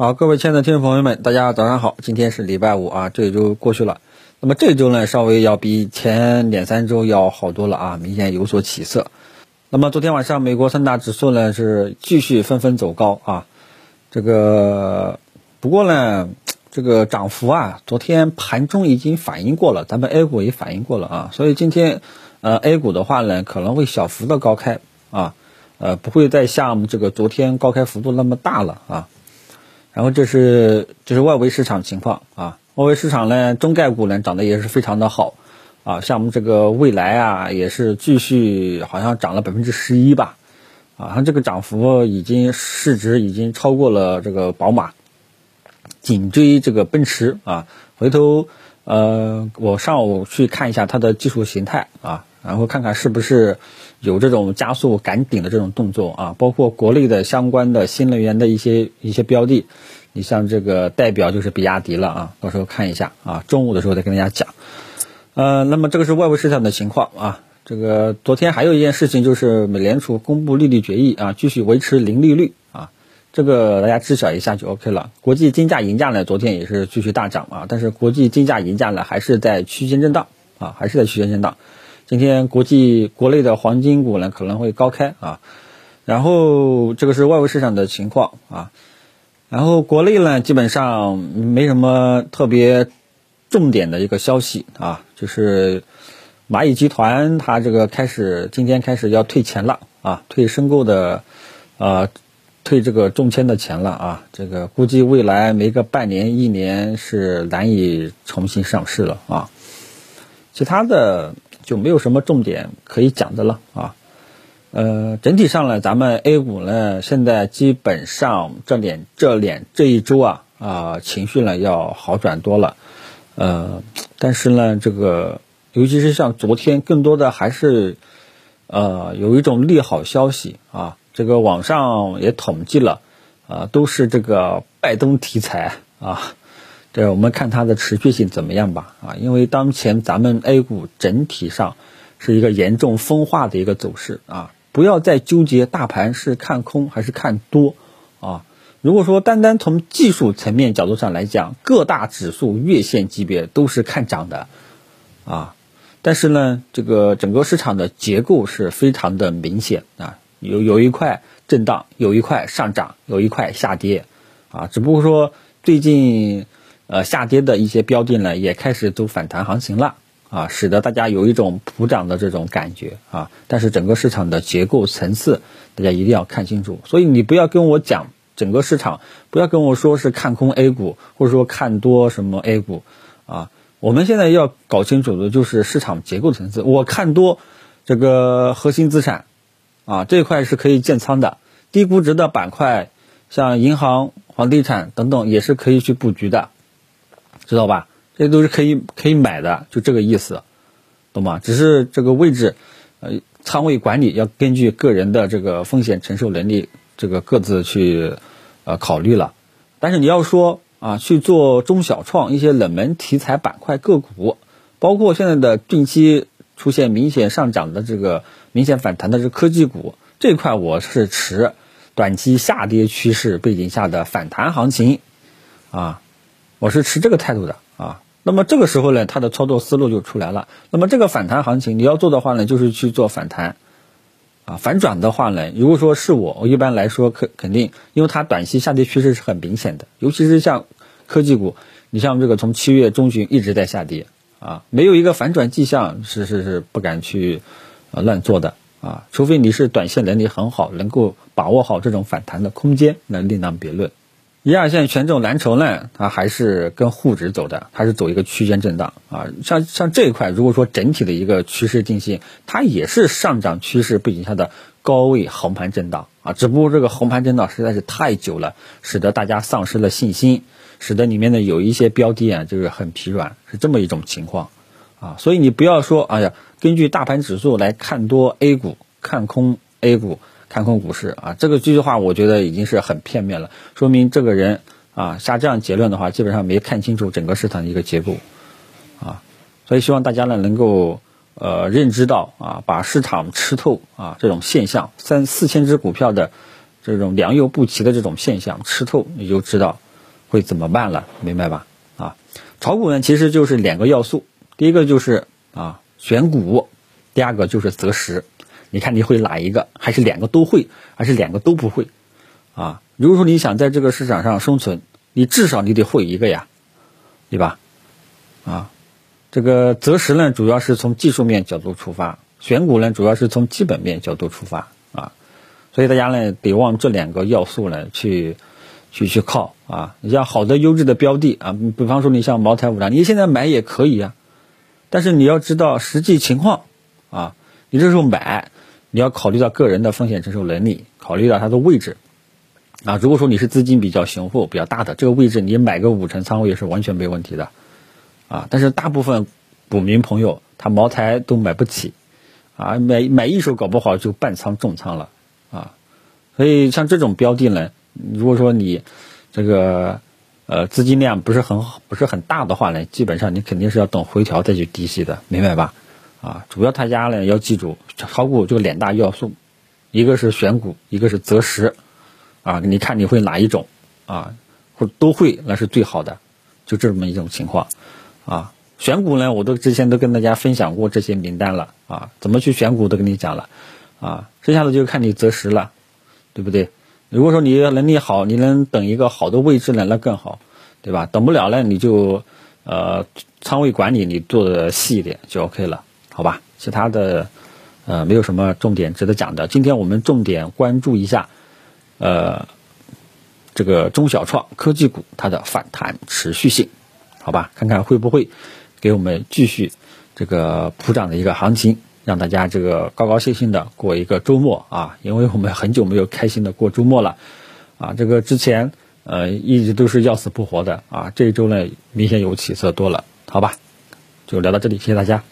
好，各位亲爱的听众朋友们，大家早上好，今天是礼拜五啊，这一周过去了，那么这周呢，稍微要比前两三周要好多了啊，明显有所起色。那么昨天晚上美国三大指数呢是继续纷纷走高啊，这个不过呢，这个涨幅啊，昨天盘中已经反映过了，咱们 A 股也反映过了啊，所以今天呃 A 股的话呢，可能会小幅的高开啊，呃不会再像这个昨天高开幅度那么大了啊。然后这是这是外围市场情况啊，外围市场呢，中概股呢涨得也是非常的好啊，像我们这个未来啊，也是继续好像涨了百分之十一吧，啊，它这个涨幅已经市值已经超过了这个宝马，紧追这个奔驰啊，回头呃，我上午去看一下它的技术形态啊，然后看看是不是有这种加速赶顶的这种动作啊，包括国内的相关的新能源的一些一些标的。你像这个代表就是比亚迪了啊，到时候看一下啊，中午的时候再跟大家讲。呃，那么这个是外围市场的情况啊。这个昨天还有一件事情就是美联储公布利率决议啊，继续维持零利率啊，这个大家知晓一下就 OK 了。国际金价银价呢，昨天也是继续大涨啊，但是国际金价银价呢还是在区间震荡啊，还是在区间震荡。今天国际国内的黄金股呢可能会高开啊，然后这个是外围市场的情况啊。然后国内呢，基本上没什么特别重点的一个消息啊，就是蚂蚁集团它这个开始今天开始要退钱了啊，退申购的呃退这个中签的钱了啊，这个估计未来没个半年一年是难以重新上市了啊，其他的就没有什么重点可以讲的了啊。呃，整体上呢，咱们 A 股呢，现在基本上这点这两这一周啊啊，情绪呢要好转多了。呃，但是呢，这个尤其是像昨天，更多的还是呃有一种利好消息啊。这个网上也统计了，啊，都是这个拜登题材啊。对我们看它的持续性怎么样吧啊？因为当前咱们 A 股整体上是一个严重分化的一个走势啊。不要再纠结大盘是看空还是看多啊！如果说单单从技术层面角度上来讲，各大指数月线级别都是看涨的啊。但是呢，这个整个市场的结构是非常的明显啊，有有一块震荡，有一块上涨，有一块下跌啊。只不过说最近呃下跌的一些标的呢，也开始走反弹行情了。啊，使得大家有一种普涨的这种感觉啊，但是整个市场的结构层次，大家一定要看清楚。所以你不要跟我讲整个市场，不要跟我说是看空 A 股，或者说看多什么 A 股啊。我们现在要搞清楚的就是市场结构层次。我看多这个核心资产啊，这一块是可以建仓的，低估值的板块，像银行、房地产等等也是可以去布局的，知道吧？这都是可以可以买的，就这个意思，懂吗？只是这个位置，呃，仓位管理要根据个人的这个风险承受能力，这个各自去呃考虑了。但是你要说啊，去做中小创一些冷门题材板块个股，包括现在的近期出现明显上涨的这个明显反弹的这科技股这块，我是持短期下跌趋势背景下的反弹行情啊，我是持这个态度的啊。那么这个时候呢，它的操作思路就出来了。那么这个反弹行情，你要做的话呢，就是去做反弹，啊，反转的话呢，如果说是我，我一般来说肯肯定，因为它短期下跌趋势是很明显的，尤其是像科技股，你像这个从七月中旬一直在下跌，啊，没有一个反转迹象，是是是不敢去乱做的啊，除非你是短线能力很好，能够把握好这种反弹的空间，那另当别论。一二线权重蓝筹呢，它还是跟沪指走的，它是走一个区间震荡啊。像像这一块，如果说整体的一个趋势定性，它也是上涨趋势背景下的高位横盘震荡啊。只不过这个横盘震荡实在是太久了，使得大家丧失了信心，使得里面的有一些标的啊，就是很疲软，是这么一种情况啊。所以你不要说，哎呀，根据大盘指数来看多 A 股，看空 A 股。看空股市啊，这个这句话我觉得已经是很片面了，说明这个人啊下这样结论的话，基本上没看清楚整个市场的一个结构啊，所以希望大家呢能够呃认知到啊，把市场吃透啊这种现象，三四千只股票的这种良莠不齐的这种现象吃透，你就知道会怎么办了，明白吧？啊，炒股呢其实就是两个要素，第一个就是啊选股，第二个就是择时。你看你会哪一个？还是两个都会？还是两个都不会？啊，如果说你想在这个市场上生存，你至少你得会一个呀，对吧？啊，这个择时呢，主要是从技术面角度出发；选股呢，主要是从基本面角度出发啊。所以大家呢，得往这两个要素呢去。去去靠啊！你像好的优质的标的啊，比方说你像茅台、五粮，你现在买也可以啊，但是你要知道实际情况啊。你这时候买，你要考虑到个人的风险承受能力，考虑到它的位置啊。如果说你是资金比较雄厚、比较大的，这个位置你买个五成仓位是完全没问题的啊。但是大部分股民朋友他茅台都买不起啊，买买一手搞不好就半仓重仓了啊。所以像这种标的呢。如果说你这个呃资金量不是很不是很大的话呢，基本上你肯定是要等回调再去低吸的，明白吧？啊，主要大家呢要记住，炒股就两大要素，一个是选股，一个是择时，啊，你看你会哪一种？啊？或者都会那是最好的，就这么一种情况，啊，选股呢我都之前都跟大家分享过这些名单了，啊，怎么去选股都跟你讲了，啊，剩下的就看你择时了，对不对？如果说你能力好，你能等一个好的位置呢，那更好，对吧？等不了呢，你就呃仓位管理你做的细一点就 OK 了，好吧？其他的呃没有什么重点值得讲的。今天我们重点关注一下呃这个中小创科技股它的反弹持续性，好吧？看看会不会给我们继续这个普涨的一个行情。让大家这个高高兴兴的过一个周末啊，因为我们很久没有开心的过周末了，啊，这个之前呃一直都是要死不活的啊，这一周呢明显有起色多了，好吧，就聊到这里，谢谢大家。